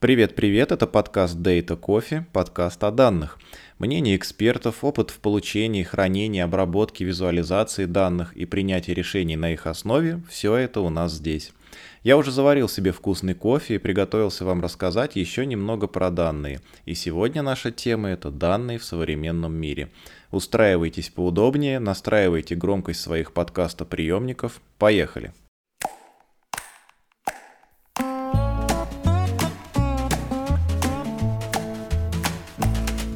Привет-привет, это подкаст Data Coffee, подкаст о данных. Мнение экспертов, опыт в получении, хранении, обработке, визуализации данных и принятии решений на их основе – все это у нас здесь. Я уже заварил себе вкусный кофе и приготовился вам рассказать еще немного про данные. И сегодня наша тема – это данные в современном мире. Устраивайтесь поудобнее, настраивайте громкость своих подкаста-приемников. Поехали!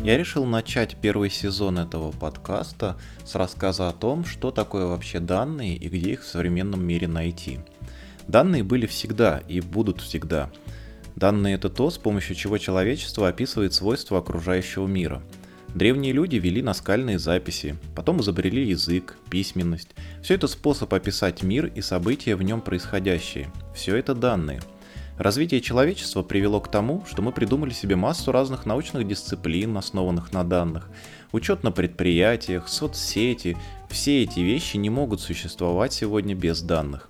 Я решил начать первый сезон этого подкаста с рассказа о том, что такое вообще данные и где их в современном мире найти. Данные были всегда и будут всегда. Данные это то, с помощью чего человечество описывает свойства окружающего мира. Древние люди вели наскальные записи, потом изобрели язык, письменность. Все это способ описать мир и события в нем происходящие. Все это данные – Развитие человечества привело к тому, что мы придумали себе массу разных научных дисциплин, основанных на данных. Учет на предприятиях, соцсети, все эти вещи не могут существовать сегодня без данных.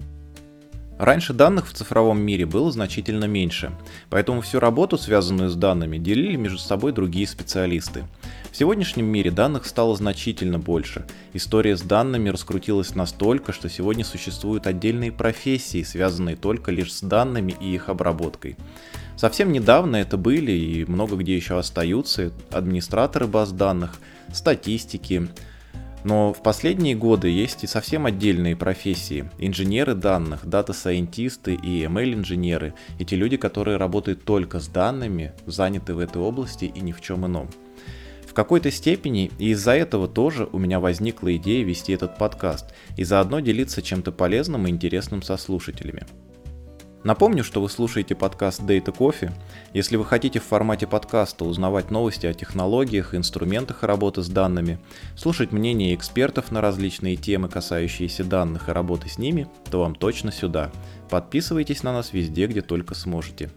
Раньше данных в цифровом мире было значительно меньше, поэтому всю работу, связанную с данными, делили между собой другие специалисты. В сегодняшнем мире данных стало значительно больше. История с данными раскрутилась настолько, что сегодня существуют отдельные профессии, связанные только лишь с данными и их обработкой. Совсем недавно это были и много где еще остаются администраторы баз данных, статистики, но в последние годы есть и совсем отдельные профессии. Инженеры данных, дата-сайентисты и ML-инженеры. Эти люди, которые работают только с данными, заняты в этой области и ни в чем ином. В какой-то степени и из-за этого тоже у меня возникла идея вести этот подкаст и заодно делиться чем-то полезным и интересным со слушателями. Напомню, что вы слушаете подкаст Data Coffee. Если вы хотите в формате подкаста узнавать новости о технологиях, инструментах работы с данными, слушать мнения экспертов на различные темы, касающиеся данных и работы с ними, то вам точно сюда. Подписывайтесь на нас везде, где только сможете.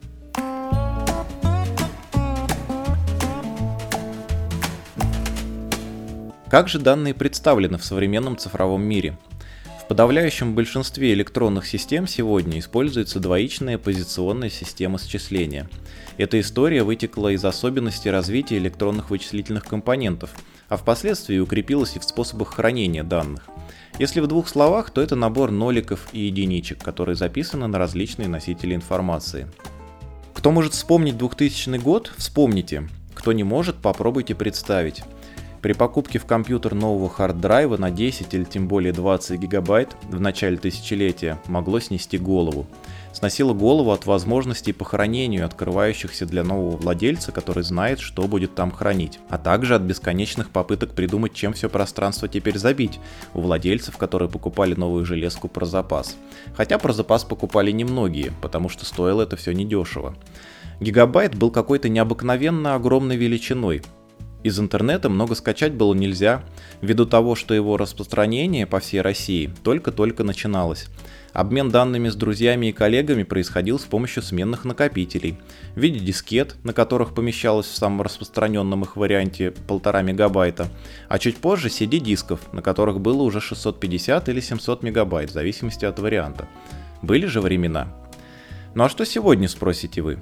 Как же данные представлены в современном цифровом мире? В подавляющем большинстве электронных систем сегодня используется двоичная позиционная система счисления. Эта история вытекла из особенностей развития электронных вычислительных компонентов, а впоследствии укрепилась и в способах хранения данных. Если в двух словах, то это набор ноликов и единичек, которые записаны на различные носители информации. Кто может вспомнить 2000 год, вспомните. Кто не может, попробуйте представить. При покупке в компьютер нового хард-драйва на 10 или тем более 20 гигабайт в начале тысячелетия могло снести голову. Сносило голову от возможностей по хранению, открывающихся для нового владельца, который знает, что будет там хранить, а также от бесконечных попыток придумать, чем все пространство теперь забить, у владельцев, которые покупали новую железку про запас. Хотя про запас покупали немногие, потому что стоило это все недешево. Гигабайт был какой-то необыкновенно огромной величиной, из интернета много скачать было нельзя, ввиду того, что его распространение по всей России только-только начиналось. Обмен данными с друзьями и коллегами происходил с помощью сменных накопителей в виде дискет, на которых помещалось в самом распространенном их варианте 1,5 мегабайта, а чуть позже CD-дисков, на которых было уже 650 или 700 мегабайт, в зависимости от варианта. Были же времена. Ну а что сегодня, спросите вы?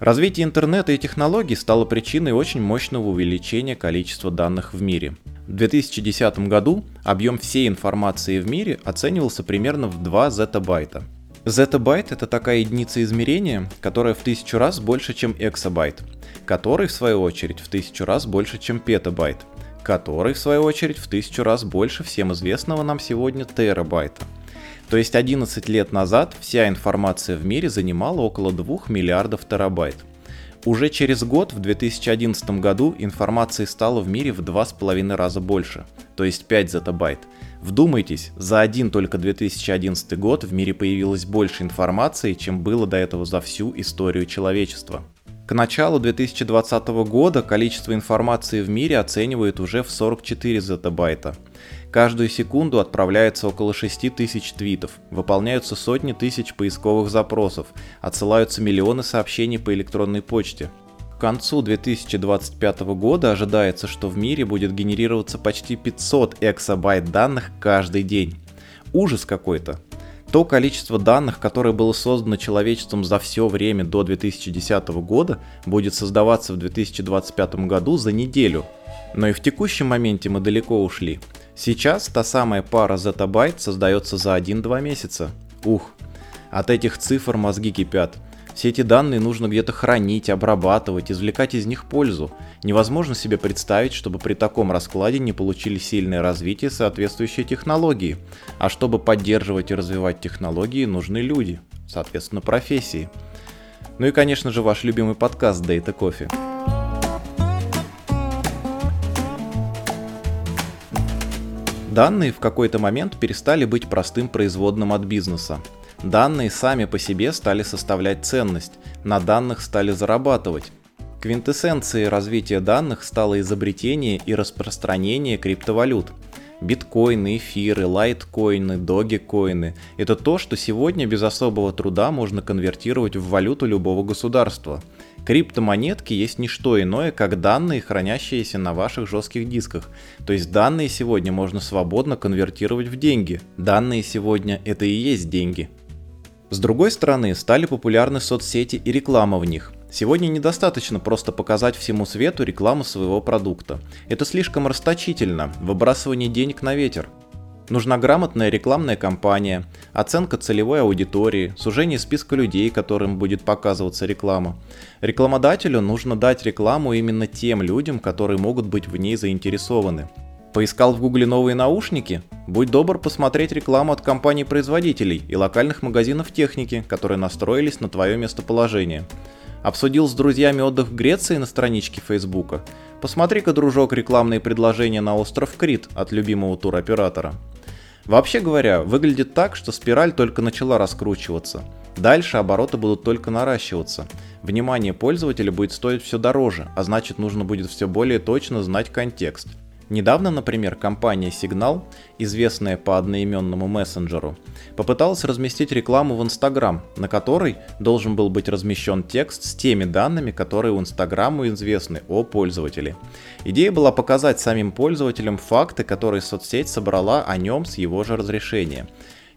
Развитие интернета и технологий стало причиной очень мощного увеличения количества данных в мире. В 2010 году объем всей информации в мире оценивался примерно в 2 зетабайта. Зетабайт — это такая единица измерения, которая в тысячу раз больше, чем эксабайт, который, в свою очередь, в тысячу раз больше, чем петабайт, который, в свою очередь, в тысячу раз больше всем известного нам сегодня терабайта — то есть 11 лет назад вся информация в мире занимала около 2 миллиардов терабайт. Уже через год, в 2011 году, информации стало в мире в 2,5 раза больше, то есть 5 зетабайт. Вдумайтесь, за один только 2011 год в мире появилось больше информации, чем было до этого за всю историю человечества. К началу 2020 года количество информации в мире оценивают уже в 44 зетабайта. Каждую секунду отправляется около 6 тысяч твитов, выполняются сотни тысяч поисковых запросов, отсылаются миллионы сообщений по электронной почте. К концу 2025 года ожидается, что в мире будет генерироваться почти 500 эксабайт данных каждый день. Ужас какой-то. То количество данных, которое было создано человечеством за все время до 2010 года, будет создаваться в 2025 году за неделю. Но и в текущем моменте мы далеко ушли. Сейчас та самая пара зетабайт создается за 1-2 месяца. Ух, от этих цифр мозги кипят. Все эти данные нужно где-то хранить, обрабатывать, извлекать из них пользу. Невозможно себе представить, чтобы при таком раскладе не получили сильное развитие соответствующие технологии. А чтобы поддерживать и развивать технологии, нужны люди, соответственно профессии. Ну и, конечно же, ваш любимый подкаст Data Coffee. Данные в какой-то момент перестали быть простым производным от бизнеса. Данные сами по себе стали составлять ценность, на данных стали зарабатывать. Квинтэссенцией развития данных стало изобретение и распространение криптовалют. Биткоины, эфиры, лайткоины, догикоины – это то, что сегодня без особого труда можно конвертировать в валюту любого государства. Криптомонетки есть не что иное, как данные, хранящиеся на ваших жестких дисках. То есть данные сегодня можно свободно конвертировать в деньги. Данные сегодня – это и есть деньги. С другой стороны, стали популярны соцсети и реклама в них. Сегодня недостаточно просто показать всему свету рекламу своего продукта. Это слишком расточительно, выбрасывание денег на ветер. Нужна грамотная рекламная кампания, оценка целевой аудитории, сужение списка людей, которым будет показываться реклама. Рекламодателю нужно дать рекламу именно тем людям, которые могут быть в ней заинтересованы. Поискал в гугле новые наушники? Будь добр посмотреть рекламу от компаний-производителей и локальных магазинов техники, которые настроились на твое местоположение. Обсудил с друзьями отдых в Греции на страничке Фейсбука? Посмотри-ка, дружок, рекламные предложения на остров Крит от любимого туроператора. Вообще говоря, выглядит так, что спираль только начала раскручиваться. Дальше обороты будут только наращиваться. Внимание пользователя будет стоить все дороже, а значит нужно будет все более точно знать контекст – Недавно, например, компания Signal, известная по одноименному мессенджеру, попыталась разместить рекламу в Instagram, на которой должен был быть размещен текст с теми данными, которые у Инстаграму известны о пользователе. Идея была показать самим пользователям факты, которые соцсеть собрала о нем с его же разрешения.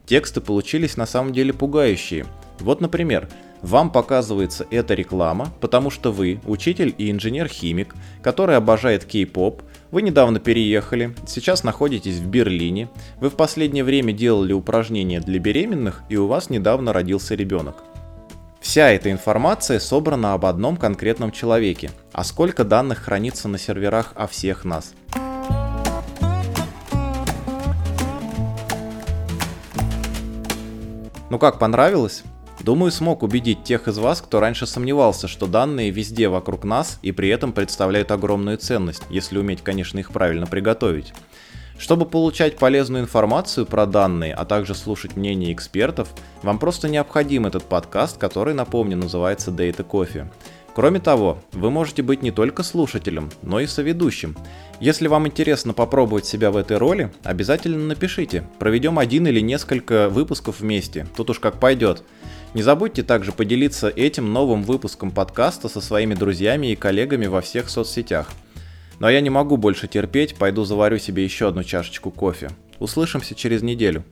Тексты получились на самом деле пугающие. Вот, например, вам показывается эта реклама, потому что вы учитель и инженер-химик, который обожает кей-поп, вы недавно переехали, сейчас находитесь в Берлине, вы в последнее время делали упражнения для беременных и у вас недавно родился ребенок. Вся эта информация собрана об одном конкретном человеке, а сколько данных хранится на серверах о всех нас. Ну как, понравилось? Думаю, смог убедить тех из вас, кто раньше сомневался, что данные везде вокруг нас и при этом представляют огромную ценность, если уметь, конечно, их правильно приготовить. Чтобы получать полезную информацию про данные, а также слушать мнения экспертов, вам просто необходим этот подкаст, который, напомню, называется Data Coffee. Кроме того, вы можете быть не только слушателем, но и соведущим. Если вам интересно попробовать себя в этой роли, обязательно напишите. Проведем один или несколько выпусков вместе, тут уж как пойдет. Не забудьте также поделиться этим новым выпуском подкаста со своими друзьями и коллегами во всех соцсетях. Ну а я не могу больше терпеть, пойду заварю себе еще одну чашечку кофе. Услышимся через неделю.